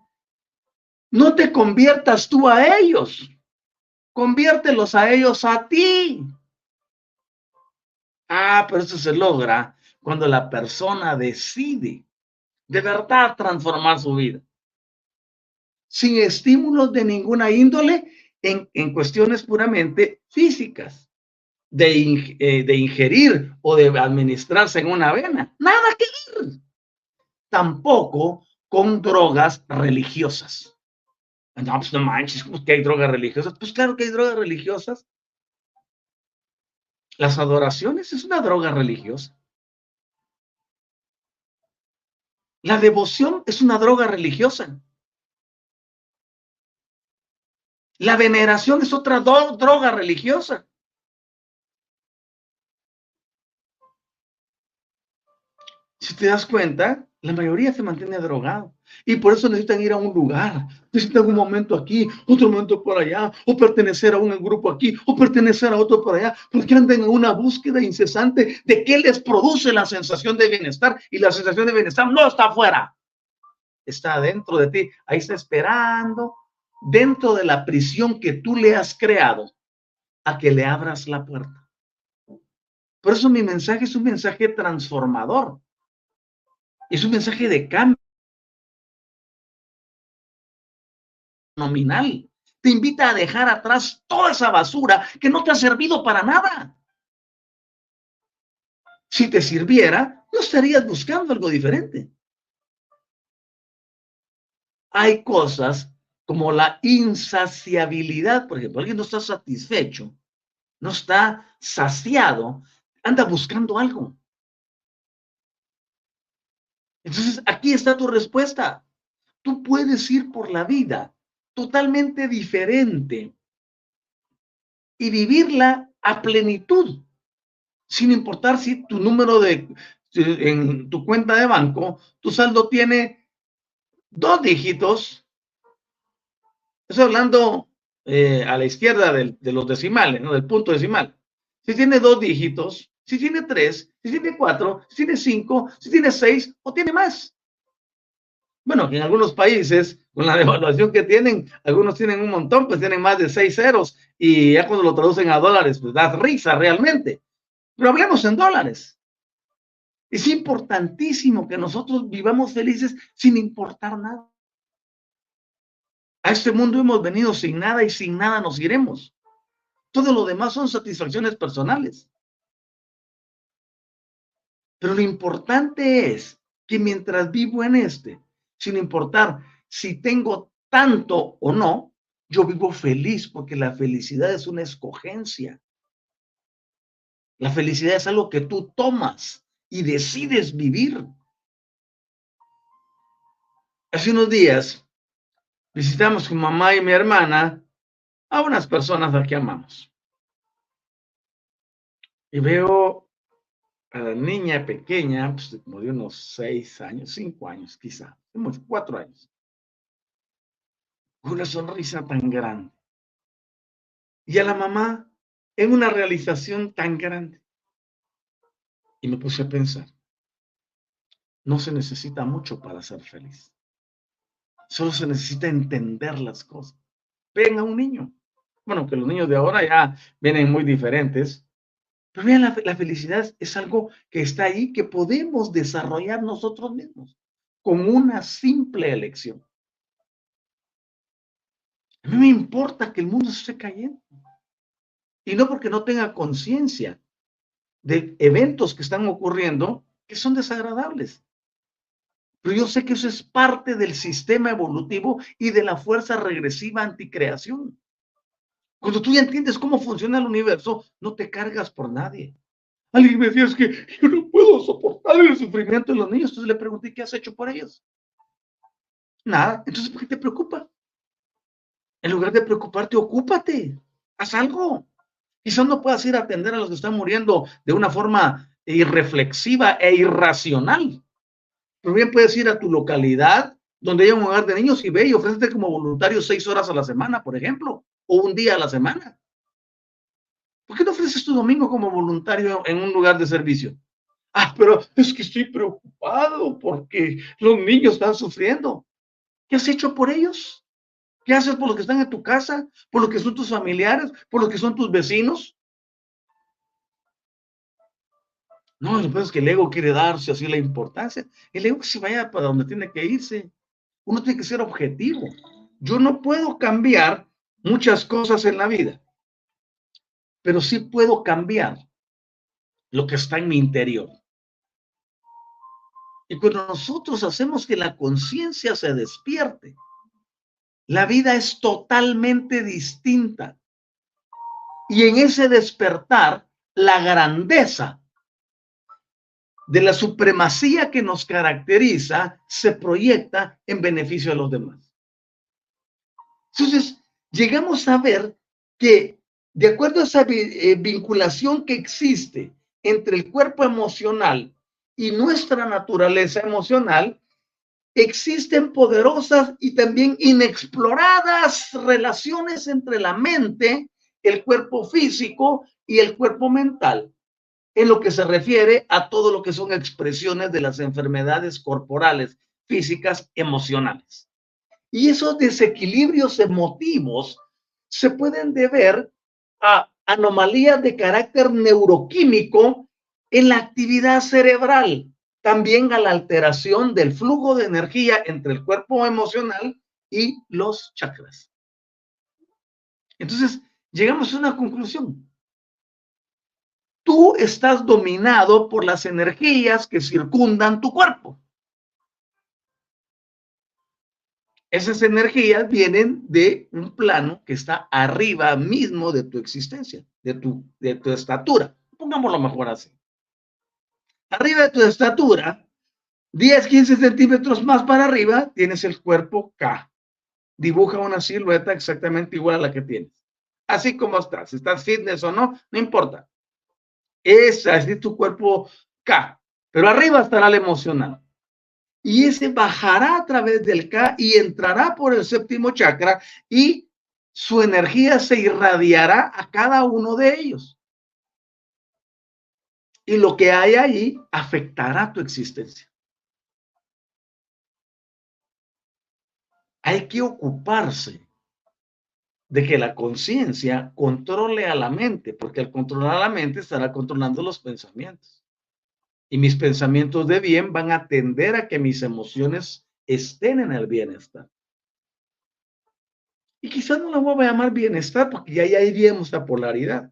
no te conviertas tú a ellos, conviértelos a ellos a ti. Ah, pero eso se logra cuando la persona decide de verdad transformar su vida. Sin estímulos de ninguna índole en, en cuestiones puramente físicas. Eh, de, ingerir o de administrarse en una vena. Nada que ver. Tampoco con drogas religiosas. No, pues no manches, ¿cómo que hay drogas religiosas? Pues claro que hay drogas religiosas. Las adoraciones es una droga religiosa. La devoción es una droga religiosa. La veneración es otra droga religiosa. Si te das cuenta, la mayoría se mantiene drogado. Y por eso necesitan ir a un lugar. Necesitan un momento aquí, otro momento por allá, o pertenecer a un grupo aquí, o pertenecer a otro por allá, porque andan en una búsqueda incesante de qué les produce la sensación de bienestar. Y la sensación de bienestar no está afuera, está dentro de ti. Ahí está esperando, dentro de la prisión que tú le has creado, a que le abras la puerta. Por eso mi mensaje es un mensaje transformador. Es un mensaje de cambio nominal. Te invita a dejar atrás toda esa basura que no te ha servido para nada. Si te sirviera, no estarías buscando algo diferente. Hay cosas como la insaciabilidad, por ejemplo, alguien no está satisfecho, no está saciado, anda buscando algo. Entonces, aquí está tu respuesta. Tú puedes ir por la vida totalmente diferente y vivirla a plenitud, sin importar si tu número de, en tu cuenta de banco, tu saldo tiene dos dígitos. Estoy hablando eh, a la izquierda de los decimales, ¿no? del punto decimal. Si tiene dos dígitos, si tiene tres, si tiene cuatro, si tiene cinco, si tiene seis o tiene más. Bueno, en algunos países, con la devaluación que tienen, algunos tienen un montón, pues tienen más de seis ceros y ya cuando lo traducen a dólares, pues da risa realmente. Pero hablemos en dólares. Es importantísimo que nosotros vivamos felices sin importar nada. A este mundo hemos venido sin nada y sin nada nos iremos. Todo lo demás son satisfacciones personales. Pero lo importante es que mientras vivo en este, sin importar si tengo tanto o no, yo vivo feliz porque la felicidad es una escogencia. La felicidad es algo que tú tomas y decides vivir. Hace unos días visitamos con mamá y mi hermana a unas personas a que amamos. Y veo a la niña pequeña, pues como de unos seis años, cinco años quizá, unos cuatro años, una sonrisa tan grande. Y a la mamá en una realización tan grande. Y me puse a pensar, no se necesita mucho para ser feliz. Solo se necesita entender las cosas. Ven a un niño. Bueno, que los niños de ahora ya vienen muy diferentes, pero vean, la, felicidad es algo que está ahí, que podemos desarrollar nosotros mismos con una simple elección. A mí me importa que el mundo se esté cayendo. Y no porque no tenga conciencia de eventos que están ocurriendo que son desagradables. Pero yo sé que eso es parte del sistema evolutivo y de la fuerza regresiva anticreación. Cuando tú ya entiendes cómo funciona el universo, no te cargas por nadie. Alguien me decía, es que yo no puedo soportar el sufrimiento de los niños. Entonces le pregunté, ¿qué has hecho por ellos? Nada. Entonces, ¿por qué te preocupa? En lugar de preocuparte, ocúpate. Haz algo. Quizás no puedas ir a atender a los que están muriendo de una forma irreflexiva e irracional. Pero bien puedes ir a tu localidad donde hay un hogar de niños y ve y ofrécete como voluntario seis horas a la semana, por ejemplo o un día a la semana. ¿Por qué no ofreces tu domingo como voluntario en un lugar de servicio? Ah, pero es que estoy preocupado porque los niños están sufriendo. ¿Qué has hecho por ellos? ¿Qué haces por los que están en tu casa? ¿Por los que son tus familiares? ¿Por los que son tus vecinos? No, lo que es que el ego quiere darse así la importancia. El ego se vaya para donde tiene que irse. Uno tiene que ser objetivo. Yo no puedo cambiar muchas cosas en la vida, pero sí puedo cambiar lo que está en mi interior. Y cuando nosotros hacemos que la conciencia se despierte, la vida es totalmente distinta. Y en ese despertar, la grandeza de la supremacía que nos caracteriza se proyecta en beneficio de los demás. Entonces, llegamos a ver que de acuerdo a esa eh, vinculación que existe entre el cuerpo emocional y nuestra naturaleza emocional, existen poderosas y también inexploradas relaciones entre la mente, el cuerpo físico y el cuerpo mental, en lo que se refiere a todo lo que son expresiones de las enfermedades corporales, físicas, emocionales. Y esos desequilibrios emotivos se pueden deber a anomalías de carácter neuroquímico en la actividad cerebral, también a la alteración del flujo de energía entre el cuerpo emocional y los chakras. Entonces, llegamos a una conclusión. Tú estás dominado por las energías que circundan tu cuerpo. Esas energías vienen de un plano que está arriba mismo de tu existencia, de tu, de tu estatura. Pongámoslo mejor así. Arriba de tu estatura, 10, 15 centímetros más para arriba, tienes el cuerpo K. Dibuja una silueta exactamente igual a la que tienes. Así como estás, si estás fitness o no, no importa. Esa es tu cuerpo K. Pero arriba estará el emocional. Y ese bajará a través del K y entrará por el séptimo chakra y su energía se irradiará a cada uno de ellos y lo que hay ahí afectará tu existencia. Hay que ocuparse de que la conciencia controle a la mente, porque al controlar a la mente estará controlando los pensamientos. Y mis pensamientos de bien van a tender a que mis emociones estén en el bienestar. Y quizás no la voy a llamar bienestar porque ya, ya iríamos a polaridad.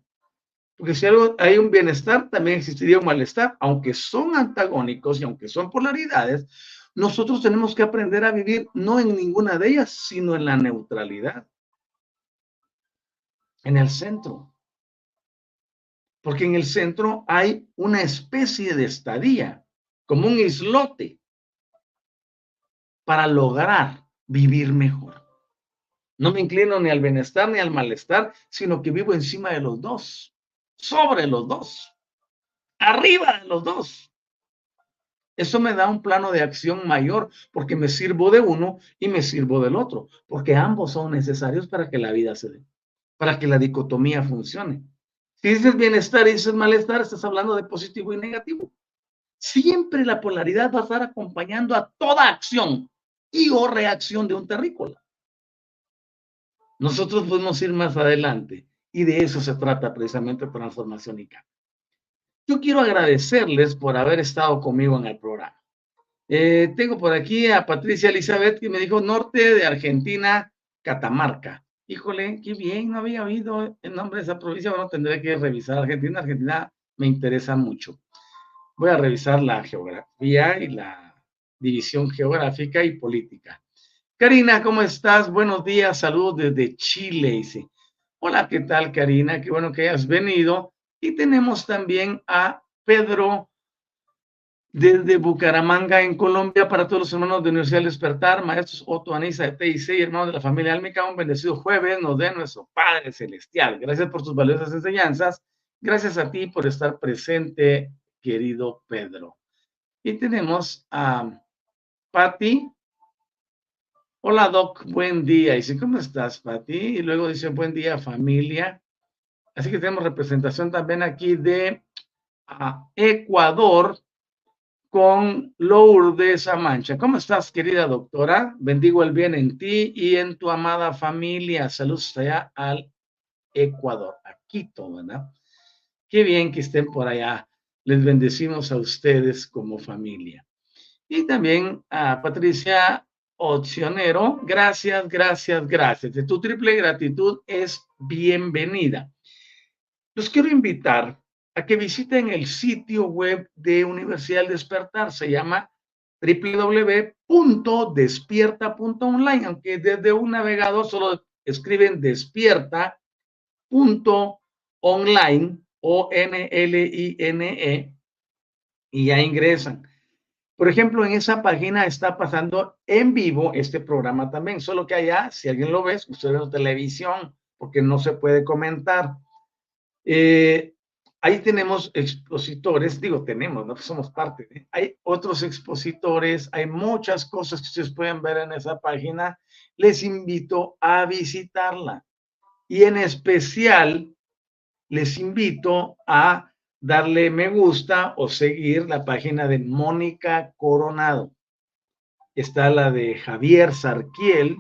Porque si hay un bienestar, también existiría un malestar. Aunque son antagónicos y aunque son polaridades, nosotros tenemos que aprender a vivir no en ninguna de ellas, sino en la neutralidad. En el centro. Porque en el centro hay una especie de estadía, como un islote, para lograr vivir mejor. No me inclino ni al bienestar ni al malestar, sino que vivo encima de los dos sobre los dos, arriba de los dos. Eso me da un plano de acción mayor porque me sirvo de uno y me sirvo del otro, porque ambos son necesarios para que la vida se dé, para que la dicotomía funcione. Si dices bienestar y dices malestar, estás hablando de positivo y negativo. Siempre la polaridad va a estar acompañando a toda acción y o reacción de un terrícola. Nosotros podemos ir más adelante y de eso se trata precisamente Transformación y Cambio. Yo quiero agradecerles por haber estado conmigo en el programa. Eh, tengo por aquí a Patricia Elizabeth que me dijo norte de Argentina, Catamarca. Híjole, qué bien, no había oído el nombre de esa provincia, bueno, tendré que revisar Argentina. Argentina me interesa mucho. Voy a revisar la geografía y la división geográfica y política. Karina, ¿cómo estás? Buenos días, saludos desde Chile, dice. Hola, ¿qué tal, Karina? Qué bueno que hayas venido. Y tenemos también a Pedro desde Bucaramanga, en Colombia, para todos los hermanos de Universidad del Despertar, maestros Otto, Anisa de TIC hermanos de la familia Almica, un bendecido jueves, nos dé nuestro Padre Celestial. Gracias por tus valiosas enseñanzas. Gracias a ti por estar presente, querido Pedro. Y tenemos a Patti Hola Doc, buen día. Dice, ¿cómo estás, Pati? Y luego dice, buen día, familia. Así que tenemos representación también aquí de Ecuador con Lourdes Amancha. ¿Cómo estás, querida doctora? Bendigo el bien en ti y en tu amada familia. Saludos allá al Ecuador, a Quito, ¿verdad? Qué bien que estén por allá. Les bendecimos a ustedes como familia. Y también a Patricia opcionero, gracias, gracias, gracias. De tu triple gratitud es bienvenida. Los quiero invitar a que visiten el sitio web de Universidad del Despertar. Se llama www.despierta.online, aunque desde un navegador solo escriben despierta.online o N-L-I-N-E y ya ingresan. Por ejemplo, en esa página está pasando en vivo este programa también, solo que allá, si alguien lo ve, usted ve en televisión, porque no se puede comentar. Eh, ahí tenemos expositores, digo, tenemos, no somos parte. ¿eh? Hay otros expositores, hay muchas cosas que ustedes pueden ver en esa página. Les invito a visitarla. Y en especial, les invito a darle me gusta o seguir la página de Mónica Coronado. Está la de Javier Sarquiel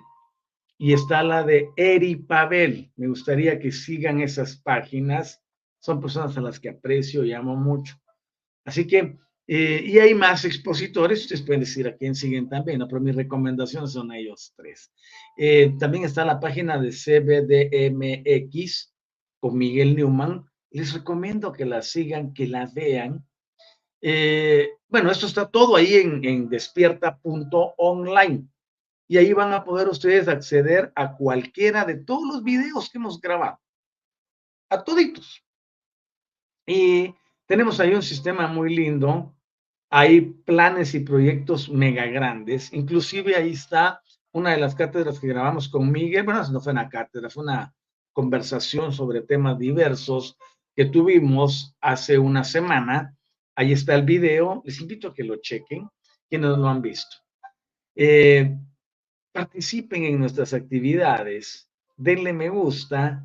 y está la de Eri Pavel. Me gustaría que sigan esas páginas. Son personas a las que aprecio y amo mucho. Así que, eh, y hay más expositores, ustedes pueden decir a quién siguen también, ¿no? pero mis recomendaciones son ellos tres. Eh, también está la página de CBDMX con Miguel Newman les recomiendo que la sigan, que la vean. Eh, bueno, esto está todo ahí en, en despierta.online y ahí van a poder ustedes acceder a cualquiera de todos los videos que hemos grabado, a toditos. Y tenemos ahí un sistema muy lindo, hay planes y proyectos mega grandes, inclusive ahí está una de las cátedras que grabamos con Miguel, bueno, no fue una cátedra, fue una conversación sobre temas diversos que tuvimos hace una semana. Ahí está el video. Les invito a que lo chequen, quienes lo han visto. Eh, participen en nuestras actividades, denle me gusta.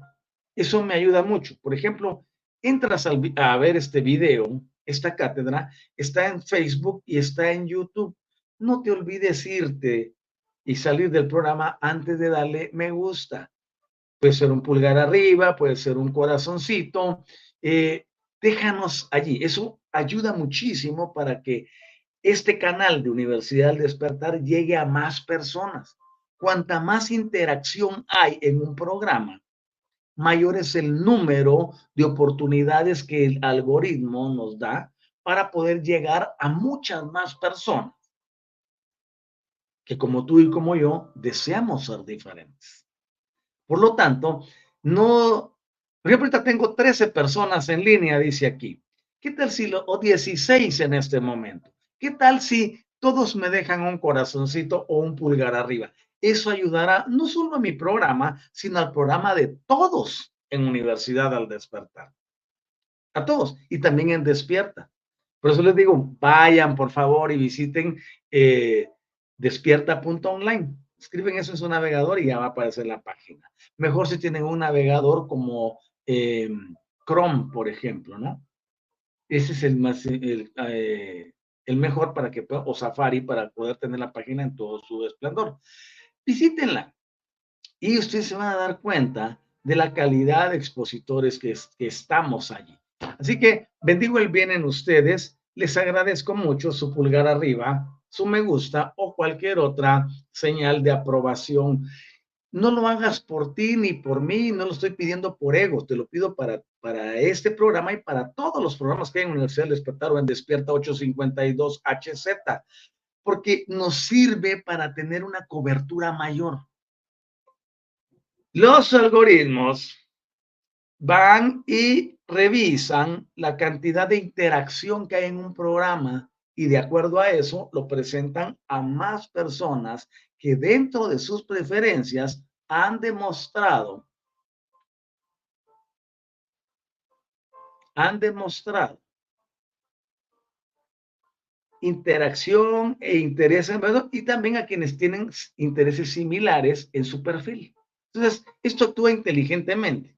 Eso me ayuda mucho. Por ejemplo, entras a ver este video, esta cátedra, está en Facebook y está en YouTube. No te olvides irte y salir del programa antes de darle me gusta. Puede ser un pulgar arriba, puede ser un corazoncito. Eh, déjanos allí. Eso ayuda muchísimo para que este canal de Universidad del Despertar llegue a más personas. Cuanta más interacción hay en un programa, mayor es el número de oportunidades que el algoritmo nos da para poder llegar a muchas más personas que como tú y como yo deseamos ser diferentes. Por lo tanto, no, por ahorita tengo 13 personas en línea, dice aquí. ¿Qué tal si lo, o 16 en este momento? ¿Qué tal si todos me dejan un corazoncito o un pulgar arriba? Eso ayudará no solo a mi programa, sino al programa de todos en Universidad al Despertar. A todos. Y también en Despierta. Por eso les digo, vayan por favor y visiten eh, despierta.online escriben eso en su navegador y ya va a aparecer la página. Mejor si tienen un navegador como eh, Chrome, por ejemplo, ¿no? Ese es el más, el, eh, el mejor para que, o Safari, para poder tener la página en todo su esplendor. Visítenla y ustedes se van a dar cuenta de la calidad de expositores que, estamos allí. Así que bendigo el bien en ustedes, les agradezco mucho su pulgar arriba, su me gusta o cualquier otra señal de aprobación. No lo hagas por ti ni por mí, no lo estoy pidiendo por ego, te lo pido para, para este programa y para todos los programas que hay en Universidad del Despertar o en Despierta 852 HZ, porque nos sirve para tener una cobertura mayor. Los algoritmos van y revisan la cantidad de interacción que hay en un programa y de acuerdo a eso lo presentan a más personas que dentro de sus preferencias han demostrado, han demostrado interacción e intereses y también a quienes tienen intereses similares en su perfil. Entonces, esto actúa inteligentemente.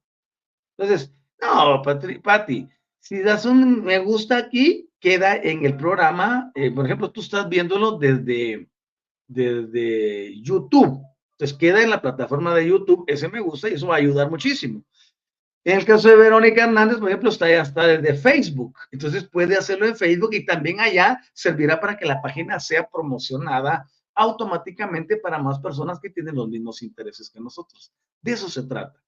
Entonces, no, Pati, si das un me gusta aquí, queda en el programa, eh, por ejemplo, tú estás viéndolo desde, desde YouTube, entonces queda en la plataforma de YouTube, ese me gusta y eso va a ayudar muchísimo. En el caso de Verónica Hernández, por ejemplo, está ya está desde Facebook, entonces puede hacerlo en Facebook y también allá servirá para que la página sea promocionada automáticamente para más personas que tienen los mismos intereses que nosotros. De eso se trata.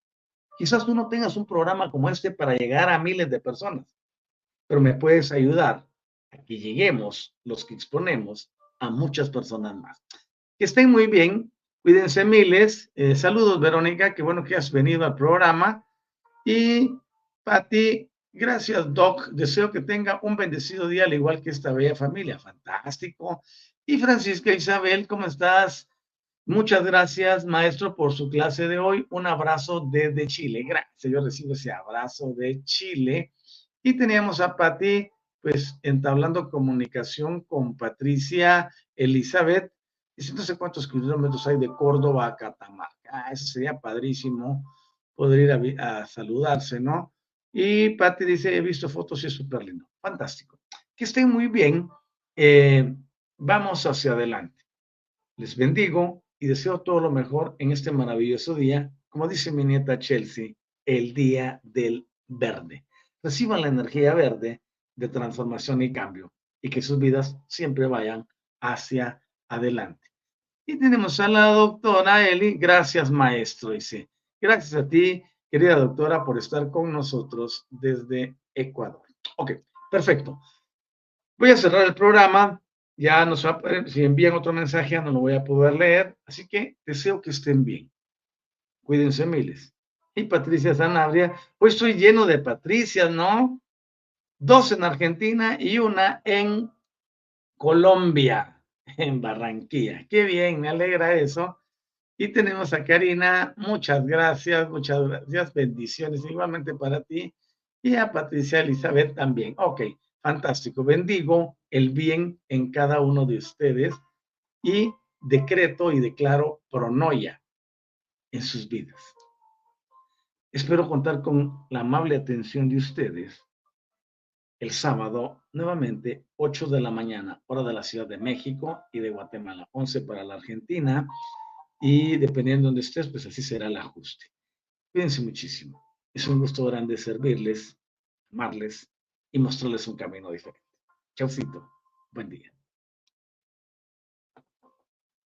Quizás tú no tengas un programa como este para llegar a miles de personas, pero me puedes ayudar a que lleguemos, los que exponemos, a muchas personas más. Que estén muy bien, cuídense miles. Eh, saludos, Verónica, qué bueno que has venido al programa. Y Pati, Gracias, Doc. Deseo que tenga un bendecido día, al igual que esta bella familia. Fantástico. Y Francisca Isabel, ¿cómo estás? Muchas gracias, maestro, por su clase de hoy. Un abrazo desde Chile. Gracias. Yo recibo ese abrazo de Chile. Y teníamos a Pati, pues, entablando comunicación con Patricia Elizabeth. Dice, no sé cuántos kilómetros hay de Córdoba a Catamarca. Ah, eso sería padrísimo poder ir a saludarse, ¿no? Y Patti dice, he visto fotos y es súper lindo. Fantástico. Que estén muy bien. Eh, vamos hacia adelante. Les bendigo y deseo todo lo mejor en este maravilloso día. Como dice mi nieta Chelsea, el día del verde. Reciban la energía verde de transformación y cambio y que sus vidas siempre vayan hacia adelante. Y tenemos a la doctora Eli. Gracias, maestro. Dice, gracias a ti querida doctora, por estar con nosotros desde Ecuador. Ok, perfecto. Voy a cerrar el programa. Ya nos va a, si envían otro mensaje, no lo voy a poder leer. Así que deseo que estén bien. Cuídense miles. Y Patricia Sanabria, hoy estoy lleno de Patricias, ¿no? Dos en Argentina y una en Colombia, en Barranquilla. Qué bien, me alegra eso. Y tenemos a Karina, muchas gracias, muchas gracias, bendiciones igualmente para ti. Y a Patricia Elizabeth también. Ok, fantástico. Bendigo el bien en cada uno de ustedes y decreto y declaro pronoia en sus vidas. Espero contar con la amable atención de ustedes el sábado, nuevamente, 8 de la mañana, hora de la Ciudad de México y de Guatemala, 11 para la Argentina y dependiendo de donde estés, pues así será el ajuste. Cuídense muchísimo. Es un gusto grande servirles, amarles y mostrarles un camino diferente. Chaucito. Buen día.